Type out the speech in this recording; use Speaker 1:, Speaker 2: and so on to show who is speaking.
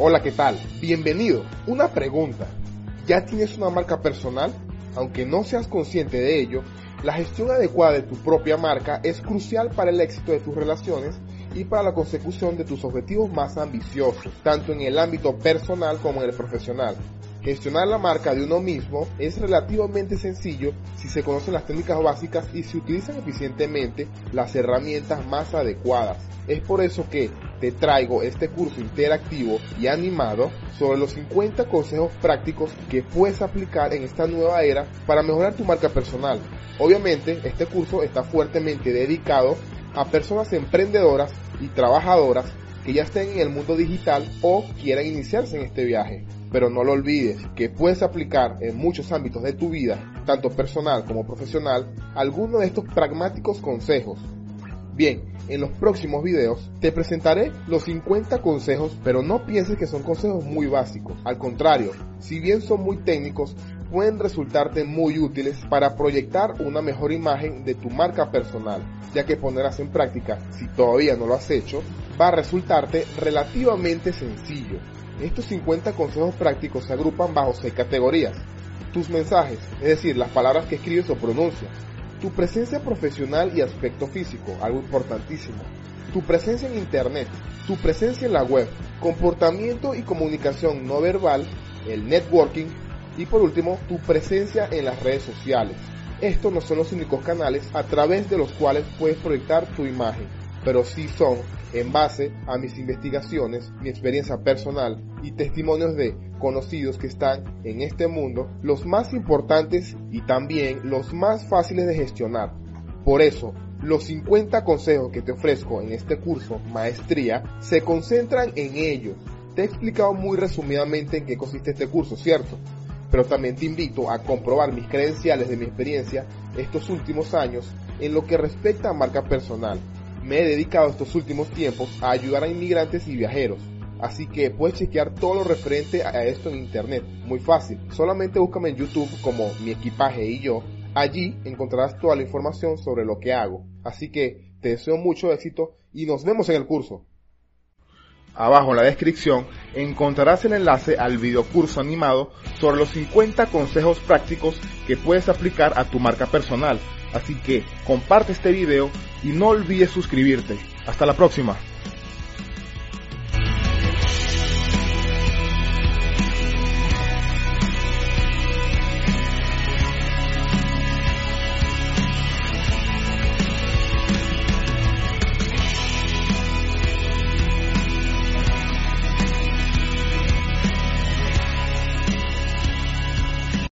Speaker 1: Hola, ¿qué tal? Bienvenido. Una pregunta. ¿Ya tienes una marca personal? Aunque no seas consciente de ello, la gestión adecuada de tu propia marca es crucial para el éxito de tus relaciones y para la consecución de tus objetivos más ambiciosos, tanto en el ámbito personal como en el profesional. Gestionar la marca de uno mismo es relativamente sencillo si se conocen las técnicas básicas y se utilizan eficientemente las herramientas más adecuadas. Es por eso que te traigo este curso interactivo y animado sobre los 50 consejos prácticos que puedes aplicar en esta nueva era para mejorar tu marca personal. Obviamente, este curso está fuertemente dedicado a personas emprendedoras y trabajadoras que ya estén en el mundo digital o quieran iniciarse en este viaje. Pero no lo olvides que puedes aplicar en muchos ámbitos de tu vida, tanto personal como profesional, algunos de estos pragmáticos consejos. Bien, en los próximos videos te presentaré los 50 consejos, pero no pienses que son consejos muy básicos. Al contrario, si bien son muy técnicos, pueden resultarte muy útiles para proyectar una mejor imagen de tu marca personal, ya que ponerlas en práctica, si todavía no lo has hecho, va a resultarte relativamente sencillo. Estos 50 consejos prácticos se agrupan bajo 6 categorías. Tus mensajes, es decir, las palabras que escribes o pronuncias. Tu presencia profesional y aspecto físico, algo importantísimo. Tu presencia en Internet. Tu presencia en la web. Comportamiento y comunicación no verbal. El networking. Y por último, tu presencia en las redes sociales. Estos no son los únicos canales a través de los cuales puedes proyectar tu imagen, pero sí son en base a mis investigaciones, mi experiencia personal y testimonios de conocidos que están en este mundo, los más importantes y también los más fáciles de gestionar. Por eso, los 50 consejos que te ofrezco en este curso Maestría se concentran en ello. Te he explicado muy resumidamente en qué consiste este curso, ¿cierto? Pero también te invito a comprobar mis credenciales de mi experiencia estos últimos años en lo que respecta a marca personal me he dedicado estos últimos tiempos a ayudar a inmigrantes y viajeros. Así que puedes chequear todo lo referente a esto en internet. Muy fácil. Solamente búscame en YouTube como mi equipaje y yo. Allí encontrarás toda la información sobre lo que hago. Así que te deseo mucho éxito y nos vemos en el curso. Abajo en la descripción encontrarás el enlace al video curso animado sobre los 50 consejos prácticos que puedes aplicar a tu marca personal Así que comparte este video y no olvides suscribirte. Hasta la próxima.